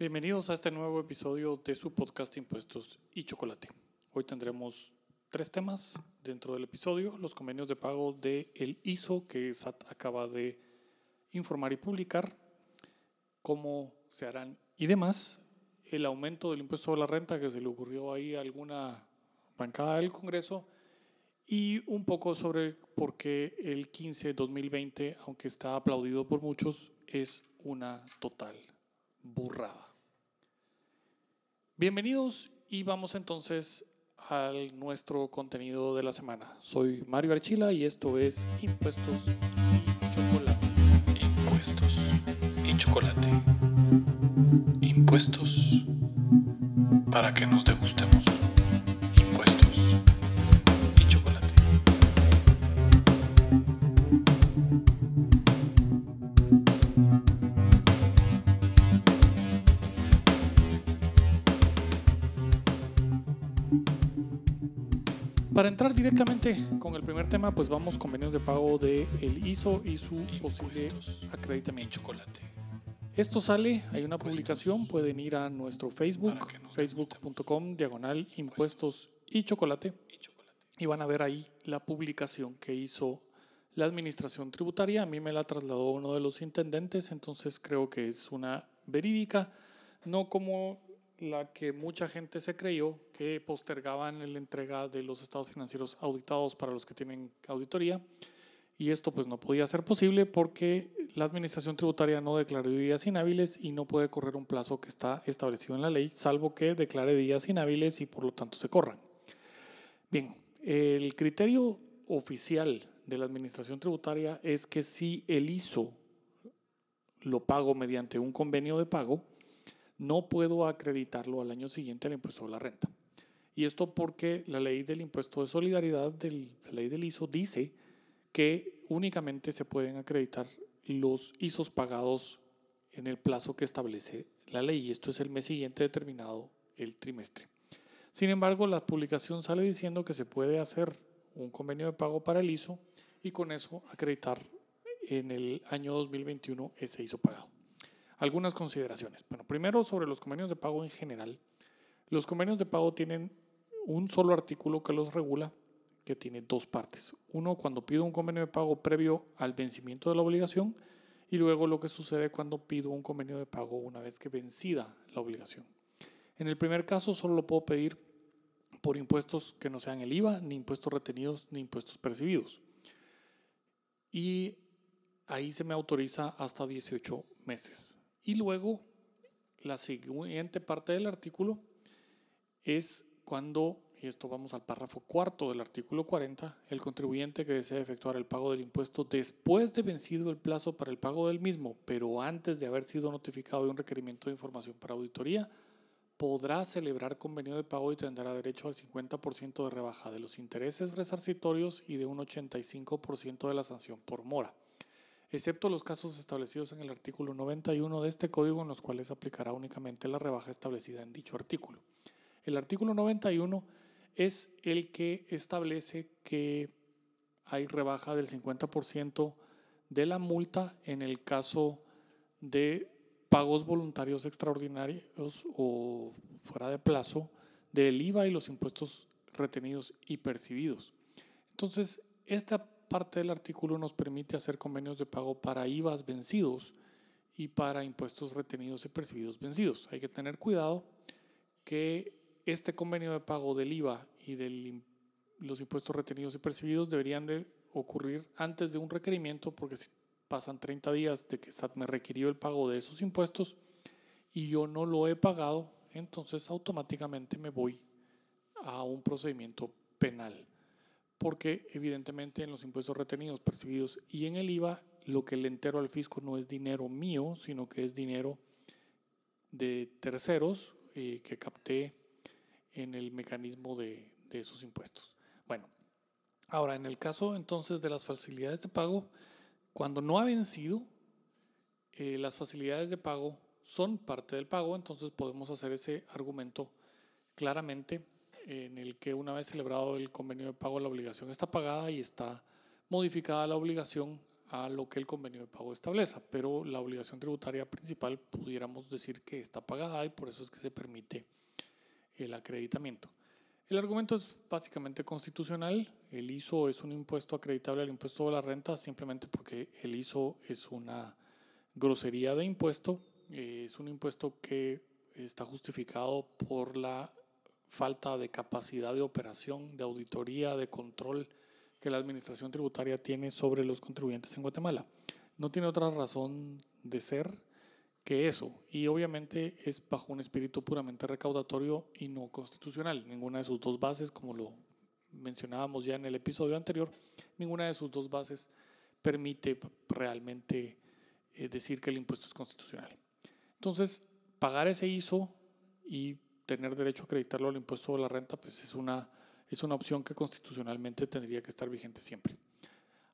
Bienvenidos a este nuevo episodio de su podcast Impuestos y Chocolate. Hoy tendremos tres temas dentro del episodio, los convenios de pago de ISO que SAT acaba de informar y publicar, cómo se harán y demás, el aumento del impuesto a la renta que se le ocurrió ahí a alguna bancada del Congreso y un poco sobre por qué el 15 2020, aunque está aplaudido por muchos, es una total burrada. Bienvenidos y vamos entonces al nuestro contenido de la semana. Soy Mario Archila y esto es Impuestos y Chocolate. Impuestos y chocolate. Impuestos para que nos degustemos. Para entrar directamente con el primer tema, pues vamos convenios de pago de el ISO y su posible Impuestos acreditamiento. chocolate. Esto sale, hay una publicación, pueden ir a nuestro Facebook, facebook.com, diagonal, impuestos Y chocolate. y van a ver ahí la publicación que hizo la administración tributaria. A mí me la trasladó uno de los intendentes, entonces creo que es una verídica, no como la que mucha gente se creyó que postergaban la entrega de los estados financieros auditados para los que tienen auditoría. Y esto pues no podía ser posible porque la administración tributaria no declaró días inhábiles y no puede correr un plazo que está establecido en la ley, salvo que declare días inhábiles y por lo tanto se corran. Bien, el criterio oficial de la administración tributaria es que si el ISO lo pago mediante un convenio de pago, no puedo acreditarlo al año siguiente al impuesto a la renta. Y esto porque la ley del impuesto de solidaridad, del, la ley del ISO, dice que únicamente se pueden acreditar los ISOs pagados en el plazo que establece la ley. Y esto es el mes siguiente determinado el trimestre. Sin embargo, la publicación sale diciendo que se puede hacer un convenio de pago para el ISO y con eso acreditar en el año 2021 ese ISO pagado. Algunas consideraciones. Bueno, primero sobre los convenios de pago en general. Los convenios de pago tienen un solo artículo que los regula, que tiene dos partes. Uno, cuando pido un convenio de pago previo al vencimiento de la obligación y luego lo que sucede cuando pido un convenio de pago una vez que vencida la obligación. En el primer caso solo lo puedo pedir por impuestos que no sean el IVA, ni impuestos retenidos, ni impuestos percibidos. Y ahí se me autoriza hasta 18 meses. Y luego, la siguiente parte del artículo es cuando, y esto vamos al párrafo cuarto del artículo 40, el contribuyente que desea efectuar el pago del impuesto después de vencido el plazo para el pago del mismo, pero antes de haber sido notificado de un requerimiento de información para auditoría, podrá celebrar convenio de pago y tendrá derecho al 50% de rebaja de los intereses resarcitorios y de un 85% de la sanción por mora excepto los casos establecidos en el artículo 91 de este código en los cuales aplicará únicamente la rebaja establecida en dicho artículo. El artículo 91 es el que establece que hay rebaja del 50% de la multa en el caso de pagos voluntarios extraordinarios o fuera de plazo del IVA y los impuestos retenidos y percibidos. Entonces, esta parte del artículo nos permite hacer convenios de pago para IVAs vencidos y para impuestos retenidos y percibidos vencidos. Hay que tener cuidado que este convenio de pago del IVA y de los impuestos retenidos y percibidos deberían de ocurrir antes de un requerimiento porque si pasan 30 días de que SAT me requirió el pago de esos impuestos y yo no lo he pagado, entonces automáticamente me voy a un procedimiento penal porque evidentemente en los impuestos retenidos, percibidos y en el IVA, lo que le entero al fisco no es dinero mío, sino que es dinero de terceros eh, que capté en el mecanismo de, esos impuestos. Bueno, ahora en el caso entonces de las facilidades de pago, cuando no ha vencido, eh, las facilidades de pago son parte del pago, entonces podemos hacer ese argumento claramente en el que una vez celebrado el convenio de pago la obligación está pagada y está modificada la obligación a lo que el convenio de pago estableza, pero la obligación tributaria principal pudiéramos decir que está pagada y por eso es que se permite el acreditamiento. El argumento es básicamente constitucional. El ISO es un impuesto acreditable al impuesto de la renta simplemente porque el ISO es una grosería de impuesto. Eh, es un impuesto que está justificado por la falta de capacidad de operación, de auditoría, de control que la administración tributaria tiene sobre los contribuyentes en Guatemala. No tiene otra razón de ser que eso. Y obviamente es bajo un espíritu puramente recaudatorio y no constitucional. Ninguna de sus dos bases, como lo mencionábamos ya en el episodio anterior, ninguna de sus dos bases permite realmente eh, decir que el impuesto es constitucional. Entonces, pagar ese ISO y tener derecho a acreditarlo al impuesto de la renta, pues es una, es una opción que constitucionalmente tendría que estar vigente siempre.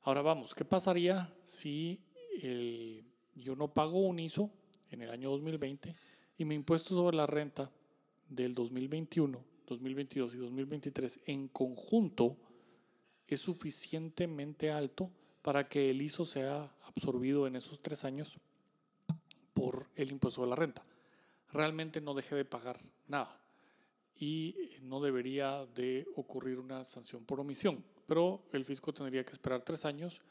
Ahora vamos, ¿qué pasaría si el, yo no pago un ISO en el año 2020 y mi impuesto sobre la renta del 2021, 2022 y 2023 en conjunto es suficientemente alto para que el ISO sea absorbido en esos tres años por el impuesto de la renta. Realmente no deje de pagar nada y no debería de ocurrir una sanción por omisión, pero el fisco tendría que esperar tres años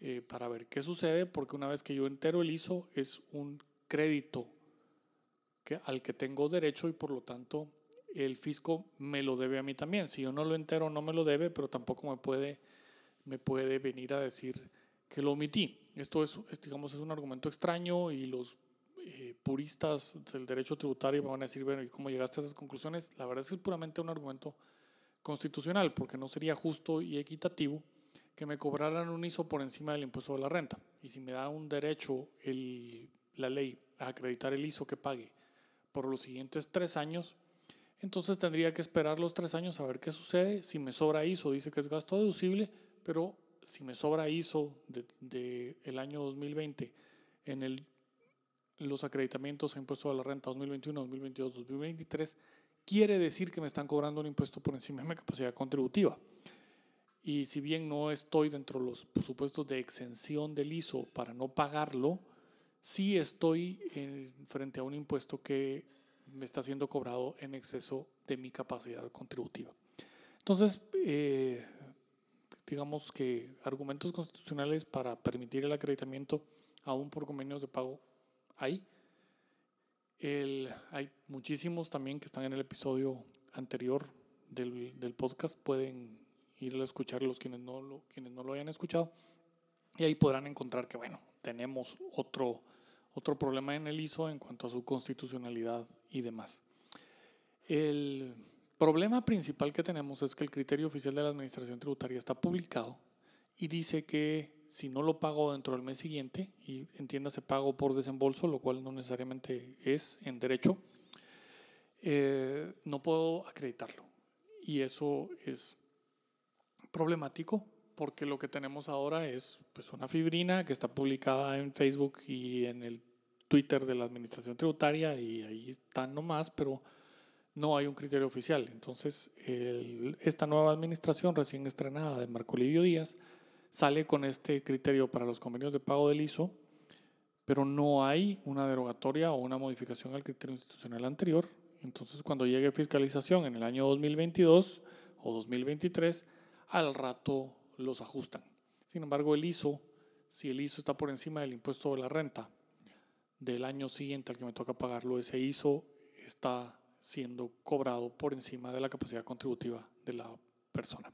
eh, para ver qué sucede, porque una vez que yo entero el ISO es un crédito que, al que tengo derecho y por lo tanto el fisco me lo debe a mí también. Si yo no lo entero, no me lo debe, pero tampoco me puede, me puede venir a decir que lo omití. Esto es, digamos, es un argumento extraño y los eh, puristas del derecho tributario van a decir, bueno, ¿y cómo llegaste a esas conclusiones? La verdad es que es puramente un argumento constitucional, porque no sería justo y equitativo que me cobraran un ISO por encima del impuesto de la renta. Y si me da un derecho la ley a acreditar el ISO que pague por los siguientes tres años, entonces tendría que esperar los tres años a ver qué sucede. Si me sobra ISO, dice que es gasto deducible, pero si me sobra ISO del de, el año 2020 en el, los acreditamientos a impuesto a la renta 2021, 2022, 2023, quiere decir que me están cobrando un impuesto por encima de mi capacidad contributiva. Y si bien no estoy dentro de los supuestos de exención del ISO para no pagarlo, sí estoy frente a un impuesto que me está siendo cobrado en exceso de mi capacidad contributiva. Entonces, eh, digamos que argumentos constitucionales para permitir el acreditamiento aún por convenios de pago hay. hay muchísimos también que están en el episodio anterior del, del podcast. Pueden ir a escucharlos quienes no, lo, quienes no lo hayan escuchado. Y ahí podrán encontrar que, bueno, tenemos otro otro problema en el ISO en cuanto a su constitucionalidad y demás. El problema principal que tenemos es que el criterio oficial de la Administración Tributaria está publicado y dice que si no lo pago dentro del mes siguiente, y entiéndase pago por desembolso, lo cual no necesariamente es en derecho, eh, no puedo acreditarlo. Y eso es problemático porque lo que tenemos ahora es pues, una fibrina que está publicada en Facebook y en el Twitter de la Administración Tributaria y ahí están nomás, pero no hay un criterio oficial. Entonces, esta nueva administración recién estrenada de Marco Livio Díaz sale con este criterio para los convenios de pago del ISO, pero no hay una derogatoria o una modificación al criterio institucional anterior. Entonces, cuando llegue fiscalización en el año 2022 o 2023, al rato los ajustan. Sin embargo, el ISO, si el ISO está por encima del impuesto de la renta del año siguiente al que me toca pagarlo, ese ISO está siendo cobrado por encima de la capacidad contributiva de la persona.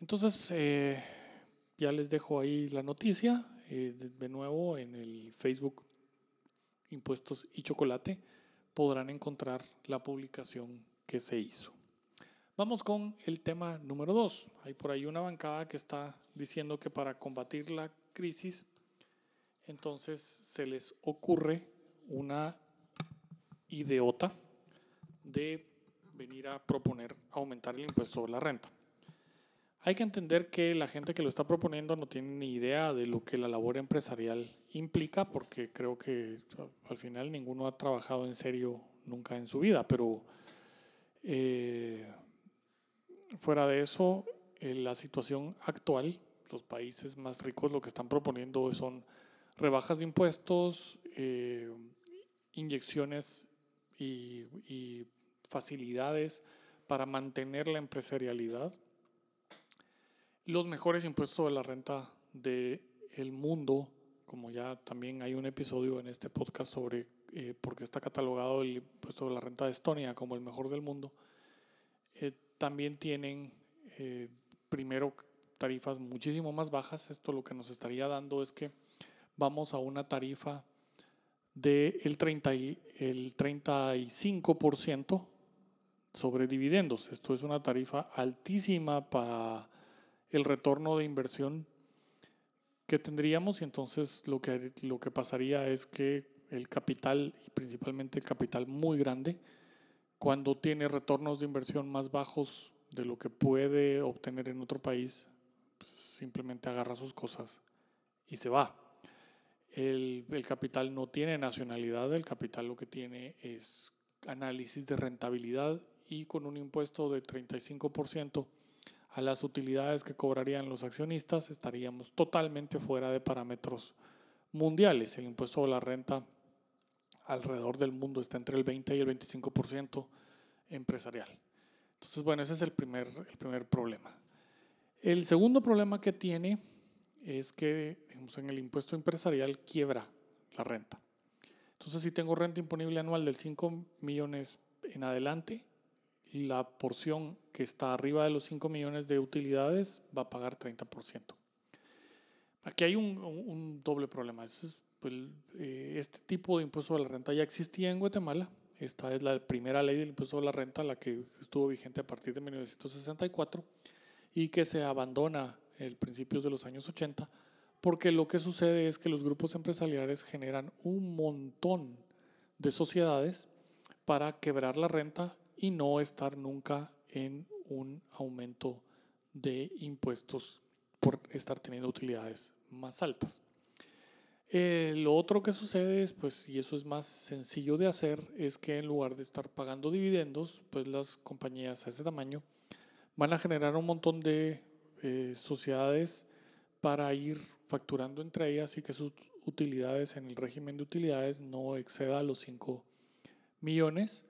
Entonces, eh, ya les dejo ahí la noticia. Eh, de, nuevo, en el Facebook Impuestos y Chocolate podrán encontrar la publicación que se hizo. Vamos con el tema número dos. Hay por ahí una bancada que está diciendo que para combatir la crisis, entonces se les ocurre una idiota de venir a proponer aumentar el impuesto sobre la renta. Hay que entender que la gente que lo está proponiendo no tiene ni idea de lo que la labor empresarial implica, porque creo que al final ninguno ha trabajado en serio nunca en su vida, pero eh, Fuera de eso, la situación actual los países más ricos lo que están proponiendo son rebajas de impuestos, eh, inyecciones y facilidades para mantener la empresarialidad, los mejores impuestos de la renta del el mundo, como ya también hay un episodio en este podcast sobre eh, por qué está catalogado el impuesto de la renta de Estonia como el mejor del mundo, eh, también tienen eh, primero tarifas muchísimo más bajas. Esto lo que nos estaría dando es que vamos a una tarifa del de 30 el 35% sobre dividendos. Esto es una tarifa altísima para el retorno de inversión que tendríamos y entonces lo que, lo que pasaría es que el capital, y principalmente el capital muy grande, cuando tiene retornos de inversión más bajos de lo que puede obtener en otro país, pues simplemente agarra sus cosas y se va. El, el, capital no tiene nacionalidad, el capital lo que tiene es análisis de rentabilidad y con un impuesto de 35% a las utilidades que cobrarían los accionistas, estaríamos totalmente fuera de parámetros mundiales. El impuesto a la renta alrededor del mundo está entre el 20 y el 25% empresarial. Entonces, bueno, ese es el primer, el primer problema. El segundo problema que tiene es que en el impuesto empresarial quiebra la renta. Entonces, si tengo renta imponible anual del 5 millones en adelante, la porción que está arriba de los 5 millones de utilidades va a pagar 30%. Aquí hay un, doble problema. Pues, eh, este tipo de impuesto a la renta ya existía en Guatemala. Esta es la primera ley del impuesto a la renta, la que estuvo vigente a partir de 1964 y que se abandona en principios de los años 80 porque lo que sucede es que los grupos empresariales generan un montón de sociedades para quebrar la renta y no estar nunca en un aumento de impuestos por estar teniendo utilidades más altas. Eh, lo otro que sucede es, pues, y eso es más sencillo de hacer, es que en lugar de estar pagando dividendos, pues las compañías a ese tamaño van a generar un montón de eh, sociedades para ir facturando entre ellas y que sus utilidades en el régimen de utilidades no exceda los 5 millones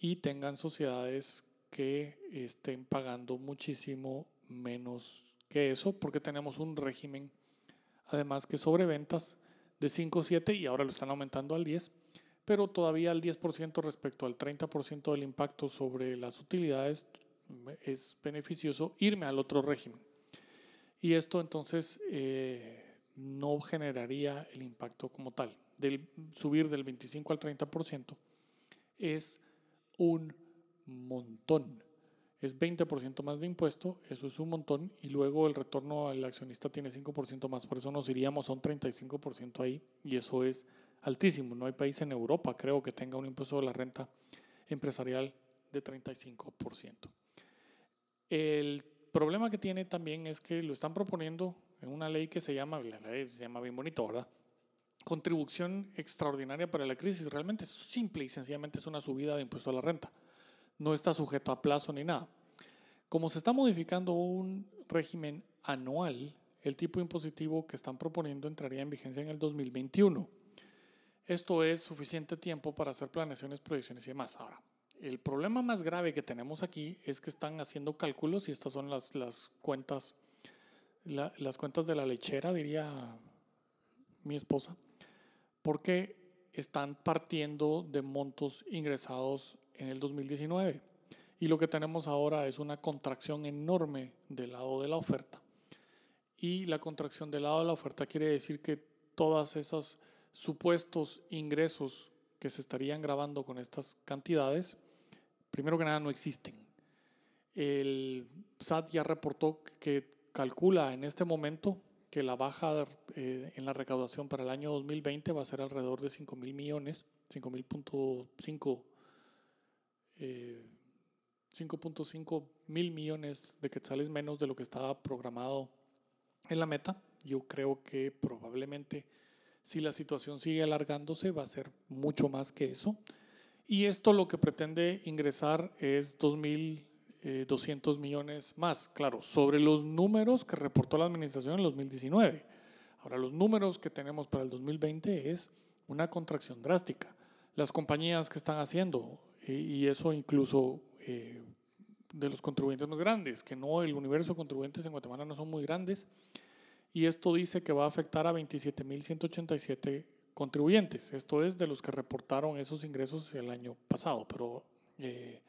y tengan sociedades que estén pagando muchísimo menos que eso, porque tenemos un régimen, además que sobre ventas de 5 7 y ahora lo están aumentando al 10, pero todavía al 10% respecto al 30% del impacto sobre las utilidades es beneficioso irme al otro régimen. Y esto entonces eh, no generaría el impacto como tal. Del subir del 25 al 30% es un montón. Es 20% más de impuesto, eso es un montón, y luego el retorno al accionista tiene 5% más, por eso nos iríamos a un 35% ahí, y eso es altísimo. No hay país en Europa, creo, que tenga un impuesto de la renta empresarial de 35%. El problema que tiene también es que lo están proponiendo en una ley que se llama, la ley se llama bien bonito, ¿verdad? Contribución extraordinaria para la crisis. Realmente es simple y sencillamente es una subida de impuesto a la renta. No está sujeto a plazo ni nada. Como se está modificando un régimen anual, el tipo impositivo que están proponiendo entraría en vigencia en el 2021. Esto es suficiente tiempo para hacer planeaciones, proyecciones y demás. Ahora, el problema más grave que tenemos aquí es que están haciendo cálculos y estas son las, las cuentas, las cuentas de la lechera, diría mi esposa porque están partiendo de montos ingresados en el 2019. Y lo que tenemos ahora es una contracción enorme del lado de la oferta. Y la contracción del lado de la oferta quiere decir que todas esos supuestos ingresos que se estarían grabando con estas cantidades, primero que nada no existen. El SAT ya reportó que calcula en este momento que la baja eh, en la recaudación para el año 2020 va a ser alrededor de 5 mil millones, 5 mil punto 5, 5.5 mil millones de quetzales menos de lo que estaba programado en la meta. Yo creo que probablemente si la situación sigue alargándose va a ser mucho más que eso. Y esto lo que pretende ingresar es 2 mil 200 millones más, claro, sobre los números que reportó la administración en 2019. Ahora, los números que tenemos para el 2020 es una contracción drástica. Las compañías que están haciendo, y eso incluso eh, de los contribuyentes más grandes, que no, el universo de contribuyentes en Guatemala no son muy grandes, y esto dice que va a afectar a 27.187 contribuyentes. Esto es de los que reportaron esos ingresos el año pasado, pero eh,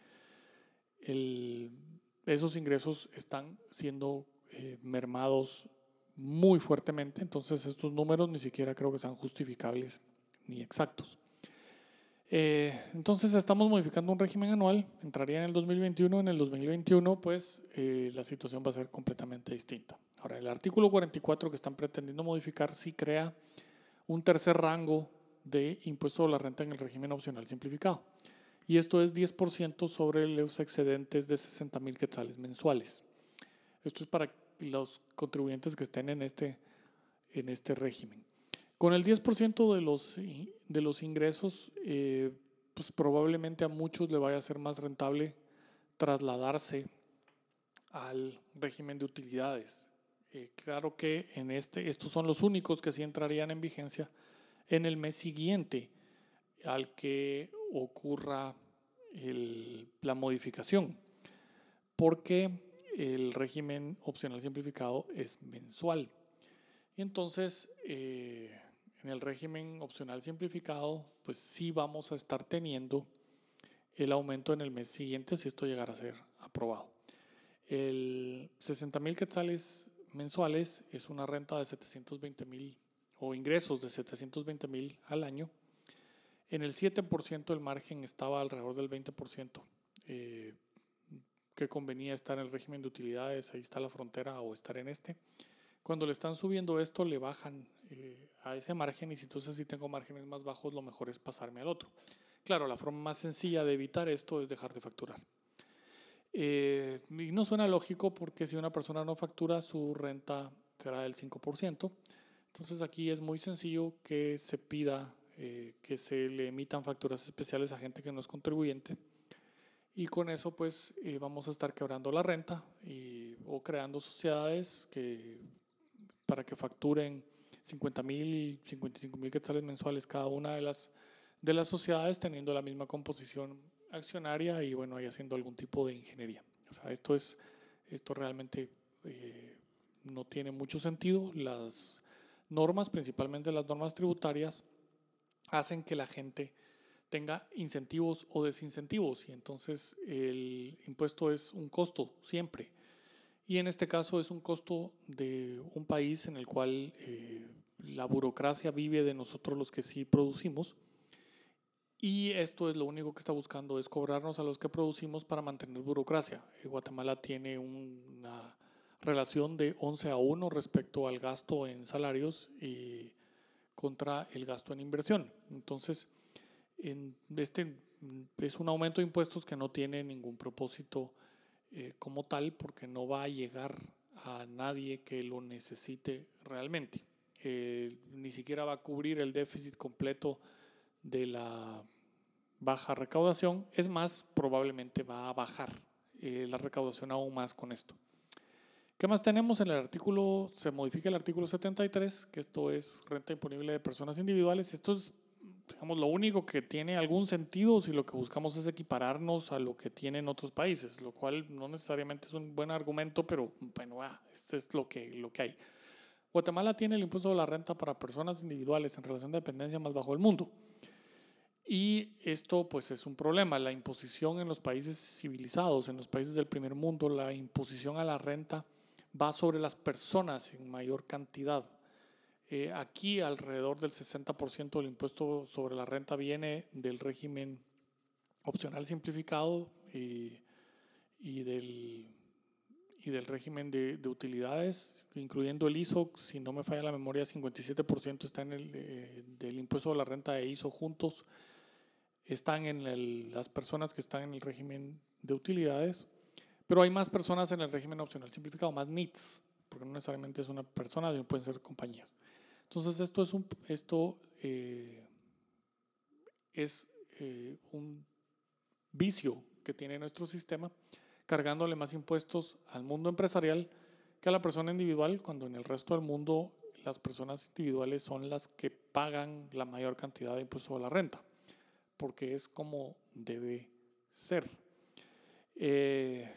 esos ingresos están siendo eh, mermados muy fuertemente, entonces estos números ni siquiera creo que sean justificables ni exactos. Eh, entonces estamos modificando un régimen anual, entraría en el 2021, en el 2021 pues eh, la situación va a ser completamente distinta. Ahora, el artículo 44 que están pretendiendo modificar sí crea un tercer rango de impuesto a la renta en el régimen opcional simplificado. Y esto es 10% sobre los excedentes de 60 mil quetzales mensuales. Esto es para los contribuyentes que estén en este, en este régimen. Con el 10% de los, de los ingresos, eh, pues probablemente a muchos le vaya a ser más rentable trasladarse al régimen de utilidades. Eh, claro que en este, estos son los únicos que sí entrarían en vigencia en el mes siguiente al que ocurra la modificación, porque el régimen opcional simplificado es mensual. Entonces, eh, en el régimen opcional simplificado, pues sí vamos a estar teniendo el aumento en el mes siguiente si esto llegara a ser aprobado. El 60 mil quetzales mensuales es una renta de 720 mil o ingresos de 720 mil al año. En el 7% el margen estaba alrededor del 20%. Eh, que convenía estar en el régimen de utilidades, ahí está la frontera, o estar en este. Cuando le están subiendo esto, le bajan eh, a ese margen y si entonces si tengo márgenes más bajos, lo mejor es pasarme al otro. Claro, la forma más sencilla de evitar esto es dejar de facturar. Eh, y no suena lógico porque si una persona no factura, su renta será del 5%. Entonces aquí es muy sencillo que se pida eh, que se le emitan facturas especiales a gente que no es contribuyente y con eso pues eh, vamos a estar quebrando la renta y, o creando sociedades que, para que facturen 50 mil, 55 mil quetzales mensuales cada una de las, de las sociedades teniendo la misma composición accionaria y bueno, ahí haciendo algún tipo de ingeniería. O sea, esto, es, esto realmente eh, no tiene mucho sentido. Las normas, principalmente las normas tributarias, hacen que la gente tenga incentivos o desincentivos y entonces el impuesto es un costo siempre. Y en este caso es un costo de un país en el cual eh, la burocracia vive de nosotros los que sí producimos. Y esto es lo único que está buscando, es cobrarnos a los que producimos para mantener burocracia. Eh, Guatemala tiene una relación de 11 a 1 respecto al gasto en salarios y contra el gasto en inversión. Entonces, este es un aumento de impuestos que no tiene ningún propósito eh, como tal porque no va a llegar a nadie que lo necesite realmente. Eh, ni siquiera va a cubrir el déficit completo de la baja recaudación. Es más, probablemente va a bajar eh, la recaudación aún más con esto. ¿Qué más tenemos en el artículo? Se modifica el artículo 73, que esto es renta imponible de personas individuales. Esto es digamos, lo único que tiene algún sentido si lo que buscamos es equipararnos a lo que tienen otros países, lo cual no necesariamente es un buen argumento, pero bueno, ah, esto es lo que, lo que hay. Guatemala tiene el impuesto de la renta para personas individuales en relación de dependencia más bajo del mundo. Y esto pues es un problema. La imposición en los países civilizados, en los países del primer mundo, la imposición a la renta va sobre las personas en mayor cantidad. Eh, aquí alrededor del 60% del impuesto sobre la renta viene del régimen opcional simplificado y, del, y del régimen de, utilidades, incluyendo el ISO, si no me falla la memoria, 57% está en el eh, del impuesto de la renta e ISO juntos, están en las personas que están en el régimen de utilidades, pero hay más personas en el régimen opcional simplificado, más NITS, porque no necesariamente es una persona, pueden ser compañías. Entonces esto es un, esto, eh, es, eh, un vicio que tiene nuestro sistema. cargándole más impuestos al mundo empresarial que a la persona individual, cuando en el resto del mundo las personas individuales son las que pagan la mayor cantidad de impuestos a la renta, porque es como debe ser. Eh,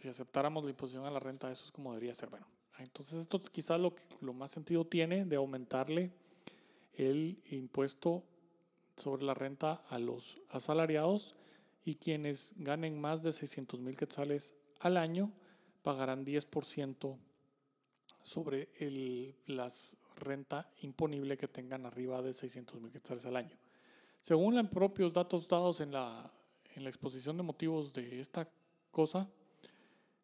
si aceptáramos la imposición a la renta, eso es como debería ser. Bueno, entonces esto es quizás lo que lo más sentido tiene de aumentarle el impuesto sobre la renta a los asalariados y quienes ganen más de 600 mil quetzales al año pagarán 10% sobre el, las renta imponible que tengan arriba de 600 mil quetzales al año. Según los propios datos dados en la, en la exposición de motivos de esta cosa,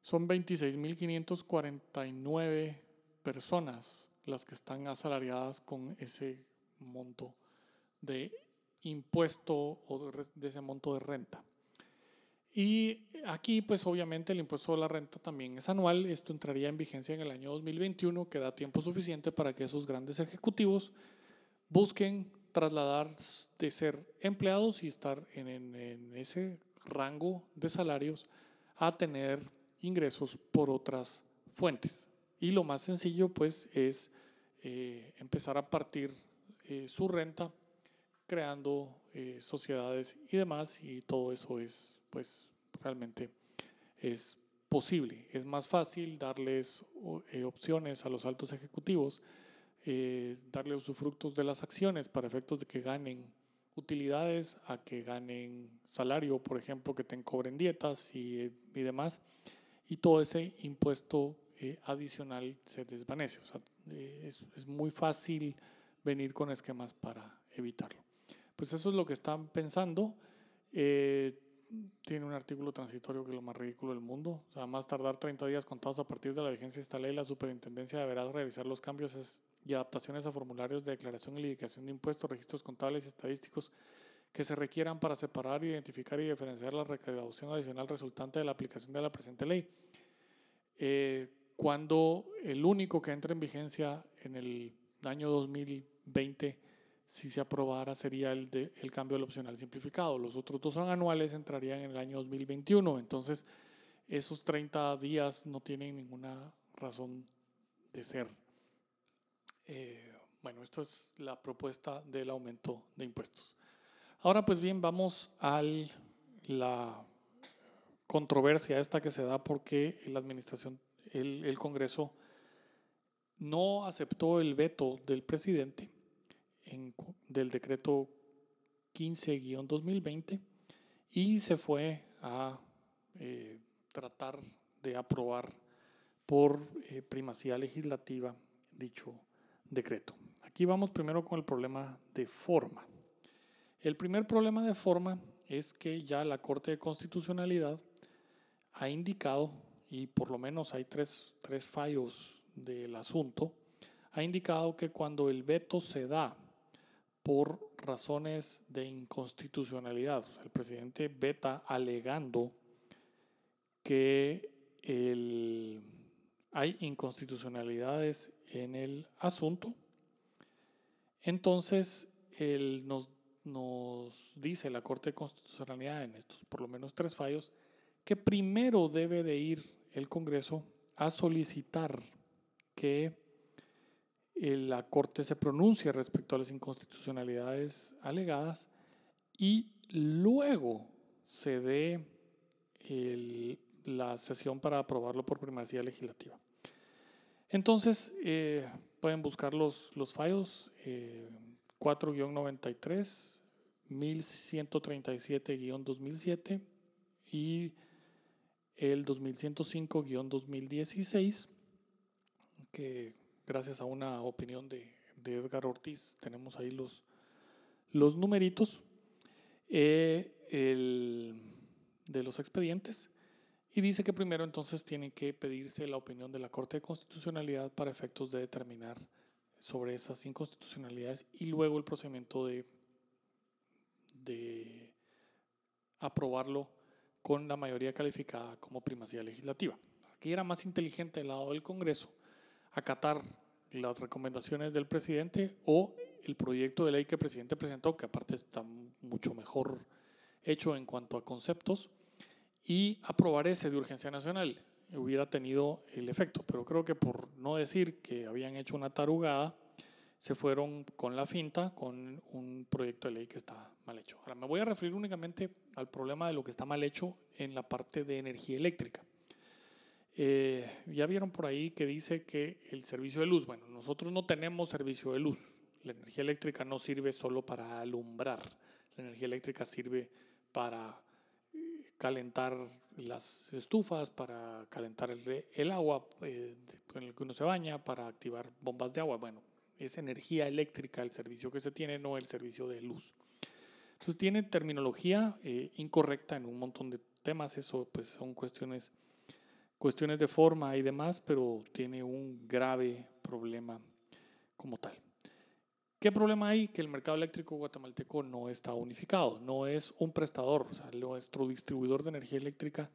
son 26.549 personas las que están asalariadas con ese monto de impuesto o de ese monto de renta. Y aquí, pues obviamente el impuesto a la renta también es anual. Esto entraría en vigencia en el año 2021, que da tiempo suficiente para que esos grandes ejecutivos busquen trasladar de ser empleados y estar en, en, ese rango de salarios a tener ingresos por otras fuentes. Y lo más sencillo, pues, es eh, empezar a partir eh, su renta creando eh, sociedades y demás, y todo eso es pues realmente es posible. Es más fácil darles eh, opciones a los altos ejecutivos, eh, darle usufructos de las acciones para efectos de que ganen utilidades, a que ganen salario, por ejemplo, que te cobren dietas y, y demás, y todo ese impuesto eh, adicional se desvanece. O sea, es, es, muy fácil venir con esquemas para evitarlo. Pues eso es lo que están pensando. Eh, tiene un artículo transitorio que es lo más ridículo del mundo. O sea, tardar 30 días contados a partir de la vigencia de esta ley, la superintendencia deberá realizar los cambios y adaptaciones a formularios de declaración y liquidación de impuestos, registros contables y estadísticos que se requieran para separar, identificar y diferenciar la recaudación adicional resultante de la aplicación de la presente ley. Eh, cuando el único que entra en vigencia en el año 2020 si se aprobara sería el, de, el cambio del opcional simplificado. Los otros dos son anuales, entrarían en el año 2021. Entonces, esos 30 días no tienen ninguna razón de ser. Eh, bueno, esto es la propuesta del aumento de impuestos. Ahora, pues bien, vamos a la controversia esta que se da porque la administración, el, Congreso no aceptó el veto del presidente del decreto 15-2020 y se fue a eh, tratar de aprobar por eh, primacía legislativa dicho decreto. Aquí vamos primero con el problema de forma. El primer problema de forma es que ya la Corte de Constitucionalidad ha indicado, y por lo menos hay tres, tres fallos del asunto, ha indicado que cuando el veto se da por razones de inconstitucionalidad. el presidente veta alegando que hay inconstitucionalidades en el asunto. Entonces, él nos, nos dice la Corte de Constitucionalidad en estos por lo menos tres fallos que primero debe de ir el Congreso a solicitar que la Corte se pronuncia respecto a las inconstitucionalidades alegadas y luego se dé la sesión para aprobarlo por primacía legislativa. Entonces, eh, pueden buscar los, los fallos eh, 4-93, 1137-2007 y el 2105-2016, que gracias a una opinión de, Edgar Ortiz, tenemos ahí los, los numeritos eh, de los expedientes. Y dice que primero entonces tiene que pedirse la opinión de la Corte de Constitucionalidad para efectos de determinar sobre esas inconstitucionalidades y luego el procedimiento de, de aprobarlo con la mayoría calificada como primacía legislativa. Aquí era más inteligente el lado del Congreso acatar las recomendaciones del presidente o el proyecto de ley que el presidente presentó, que aparte está mucho mejor hecho en cuanto a conceptos, y aprobar ese de urgencia nacional hubiera tenido el efecto. Pero creo que por no decir que habían hecho una tarugada, se fueron con la finta, con un proyecto de ley que está mal hecho. Ahora me voy a referir únicamente al problema de lo que está mal hecho en la parte de energía eléctrica. Eh, ya vieron por ahí que dice que el servicio de luz, bueno, nosotros no tenemos servicio de luz. La energía eléctrica no sirve solo para alumbrar. La energía eléctrica sirve para calentar las estufas, para calentar el, agua eh, con el que uno se baña, para activar bombas de agua. Bueno, es energía eléctrica el servicio que se tiene, no el servicio de luz. Entonces tiene terminología eh, incorrecta en un montón de temas, eso pues son cuestiones, cuestiones de forma y demás, pero tiene un grave problema como tal. ¿Qué problema hay? Que el mercado eléctrico guatemalteco no está unificado, no es un prestador, o sea, nuestro distribuidor de energía eléctrica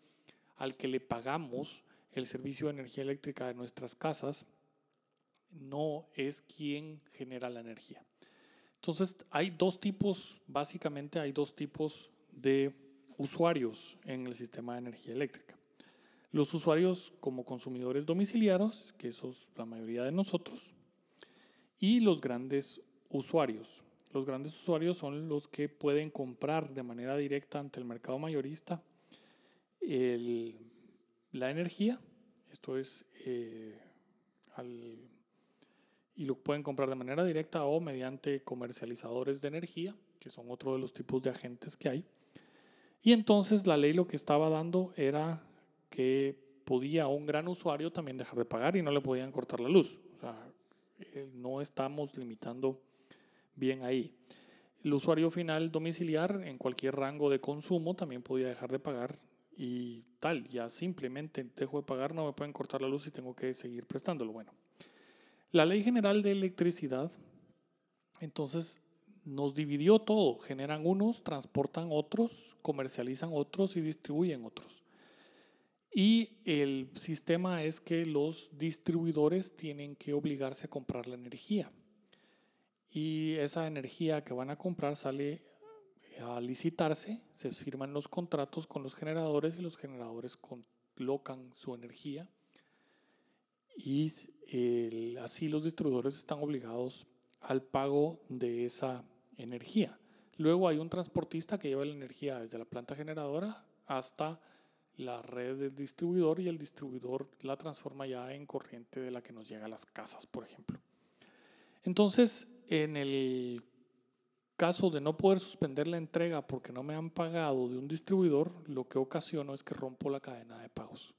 al que le pagamos el servicio de energía eléctrica de nuestras casas, no es quien genera la energía. Entonces, hay dos tipos, básicamente hay dos tipos de usuarios en el sistema de energía eléctrica. Los usuarios como consumidores domiciliarios, que eso es la mayoría de nosotros, y los grandes usuarios. Los grandes usuarios son los que pueden comprar de manera directa ante el mercado mayorista la energía. Esto es, eh, y lo pueden comprar de manera directa o mediante comercializadores de energía, que son otro de los tipos de agentes que hay. Y entonces la ley lo que estaba dando era que podía un gran usuario también dejar de pagar y no le podían cortar la luz. O sea, eh, no estamos limitando bien ahí. El usuario final domiciliar en cualquier rango de consumo también podía dejar de pagar y tal, ya simplemente dejo de pagar, no me pueden cortar la luz y tengo que seguir prestándolo. Bueno, la ley general de electricidad, entonces nos dividió todo, generan unos, transportan otros, comercializan otros y distribuyen otros. Y el sistema es que los distribuidores tienen que obligarse a comprar la energía y esa energía que van a comprar sale a licitarse, se firman los contratos con los generadores y los generadores colocan su energía y así los distribuidores están obligados al pago de esa energía. Luego hay un transportista que lleva la energía desde la planta generadora hasta la red del distribuidor y el distribuidor la transforma ya en corriente de la que nos llega a las casas, por ejemplo. Entonces, en el caso de no poder suspender la entrega porque no me han pagado de un distribuidor, lo que ocasiono es que rompo la cadena de pagos.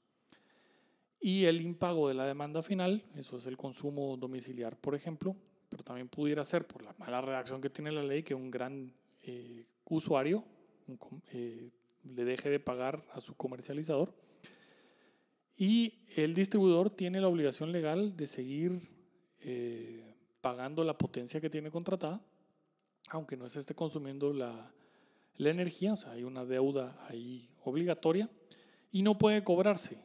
Y el impago de la demanda final, eso es el consumo domiciliar, por ejemplo, pero también pudiera ser por la mala redacción que tiene la ley que un gran eh, usuario eh, le deje de pagar a su comercializador. Y el distribuidor tiene la obligación legal de seguir eh, pagando la potencia que tiene contratada, aunque no se esté consumiendo la, energía, o sea, hay una deuda ahí obligatoria y no puede cobrarse.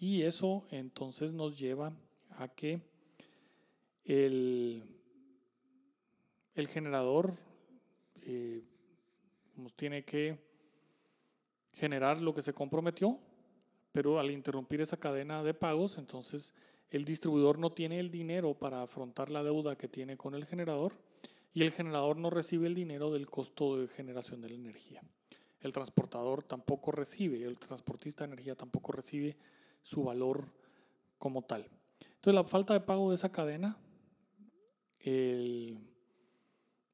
Y eso entonces nos lleva a que el, el generador eh, tiene que generar lo que se comprometió, pero al interrumpir esa cadena de pagos, entonces el distribuidor no tiene el dinero para afrontar la deuda que tiene con el generador y el generador no recibe el dinero del costo de generación de la energía. El transportador tampoco recibe, el transportista de energía tampoco recibe su valor como tal. Entonces la falta de pago de esa cadena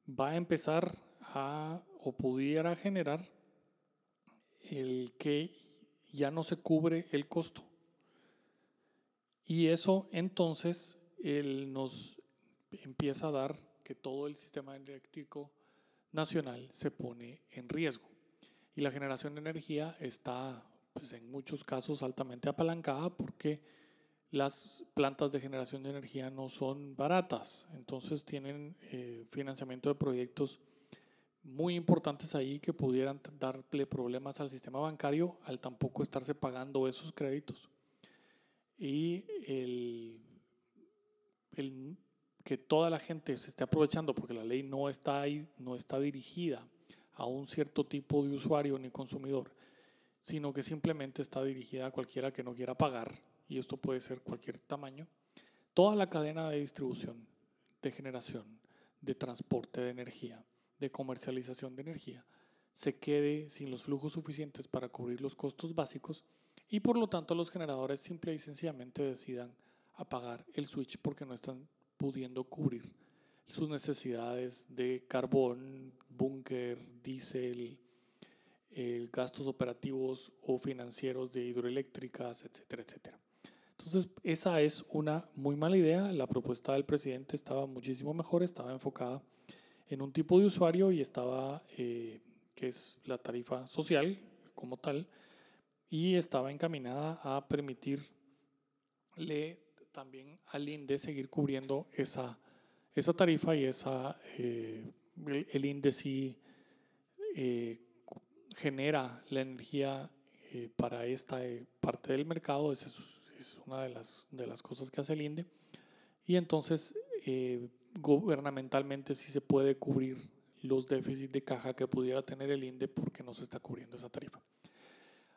va a empezar a o pudiera generar el que ya no se cubre el costo y eso entonces él nos empieza a dar que todo el sistema eléctrico nacional se pone en riesgo. Y la generación de energía está pues, en muchos casos altamente apalancada porque las plantas de generación de energía no son baratas, entonces tienen eh, financiamiento de proyectos muy importantes ahí que pudieran darle problemas al sistema bancario al tampoco estarse pagando esos créditos y el, el, que toda la gente se esté aprovechando porque la ley no está ahí, no está dirigida a un cierto tipo de usuario ni consumidor, sino que simplemente está dirigida a cualquiera que no quiera pagar, y esto puede ser cualquier tamaño, toda la cadena de distribución, de generación, de transporte de energía, de comercialización de energía, se quede sin los flujos suficientes para cubrir los costos básicos y por lo tanto los generadores simple y sencillamente decidan apagar el switch porque no están pudiendo cubrir sus necesidades de carbón, búnker, diésel, gastos operativos o financieros de hidroeléctricas, etcétera, etcétera. Entonces, esa es una muy mala idea. La propuesta del presidente estaba muchísimo mejor, estaba enfocada en un tipo de usuario y estaba, eh, que es la tarifa social como tal, y estaba encaminada a permitirle también al INDE seguir cubriendo esa, esa tarifa y esa, eh, el, INDE sí eh, genera la energía para esta parte del mercado, es, es una de las, de las cosas que hace el INDE, y entonces gubernamentalmente sí se puede cubrir los déficits de caja que pudiera tener el INDE porque no se está cubriendo esa tarifa.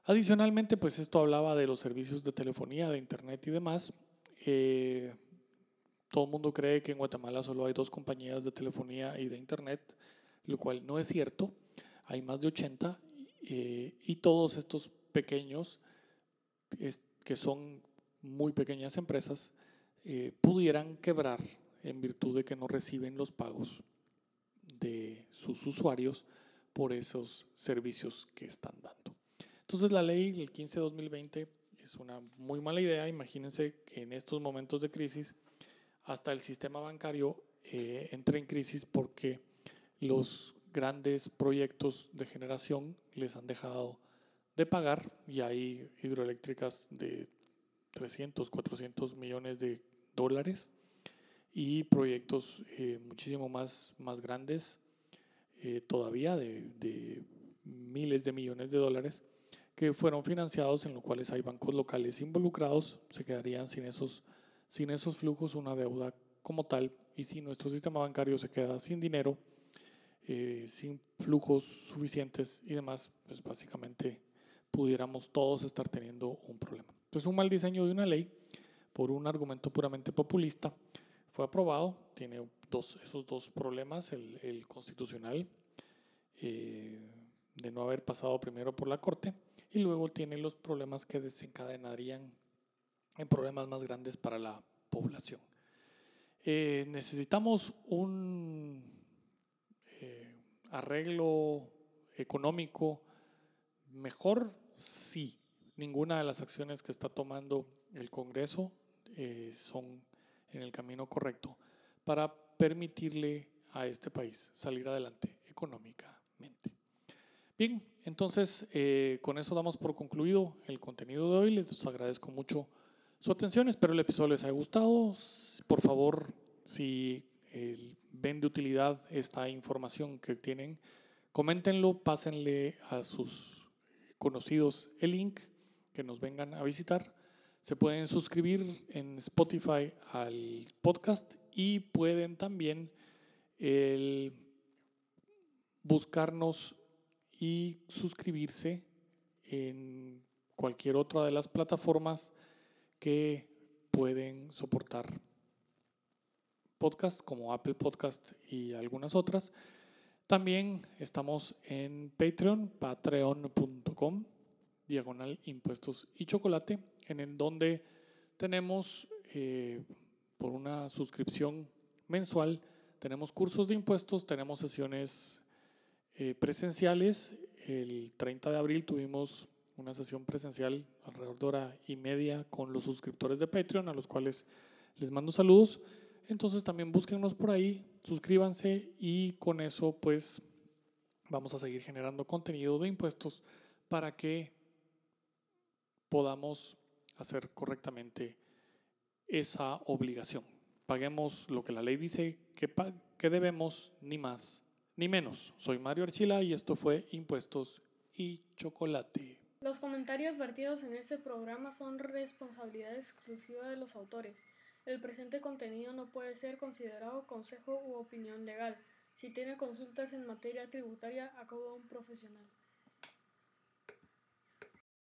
Adicionalmente, pues esto hablaba de los servicios de telefonía, de internet y demás. Eh, todo el mundo cree que en Guatemala solo hay dos compañías de telefonía y de internet, lo cual no es cierto. Hay más de 80 eh, y todos estos pequeños, que son muy pequeñas empresas, eh, pudieran quebrar en virtud de que no reciben los pagos de sus usuarios por esos servicios que están dando. Entonces la ley del 15-2020 es una muy mala idea. Imagínense que en estos momentos de crisis hasta el sistema bancario eh, entra en crisis porque los grandes proyectos de generación les han dejado de pagar y hay hidroeléctricas de 300, 400 millones de dólares y proyectos eh, muchísimo más, más grandes eh, todavía de, de, miles de millones de dólares que fueron financiados en los cuales hay bancos locales involucrados, se quedarían sin esos, sin esos flujos una deuda como tal y si nuestro sistema bancario se queda sin dinero, eh, sin flujos suficientes y demás, pues básicamente pudiéramos todos estar teniendo un problema. Entonces un mal diseño de una ley por un argumento puramente populista fue aprobado, tiene dos, esos dos problemas, el, el constitucional eh, de no haber pasado primero por la Corte y luego tiene los problemas que desencadenarían en problemas más grandes para la población. Eh, necesitamos un eh, arreglo económico mejor, sí. Ninguna de las acciones que está tomando el Congreso son en el camino correcto para permitirle a este país salir adelante económicamente. Bien, entonces eh, con eso damos por concluido el contenido de hoy. Les agradezco mucho su atención. Espero el episodio les haya gustado. Por favor, si ven de utilidad esta información que tienen, coméntenlo, pásenle a sus conocidos el link que nos vengan a visitar. Se pueden suscribir en Spotify al podcast y pueden también buscarnos y suscribirse en cualquier otra de las plataformas que pueden soportar podcast como Apple Podcast y algunas otras. También estamos en Patreon, patreon.com, diagonal impuestos y chocolate en el donde tenemos eh, por una suscripción mensual, tenemos cursos de impuestos, tenemos sesiones eh, presenciales. El 30 de abril tuvimos una sesión presencial alrededor de hora y media con los suscriptores de Patreon, a los cuales les mando saludos. Entonces también búsquennos por ahí, suscríbanse y con eso pues vamos a seguir generando contenido de impuestos para que podamos hacer correctamente esa obligación. Paguemos lo que la ley dice que, que debemos, ni más ni menos. Soy Mario Archila y esto fue Impuestos y Chocolate. Los comentarios vertidos en este programa son responsabilidad exclusiva de los autores. El presente contenido no puede ser considerado consejo u opinión legal. Si tiene consultas en materia tributaria, acuda a un profesional.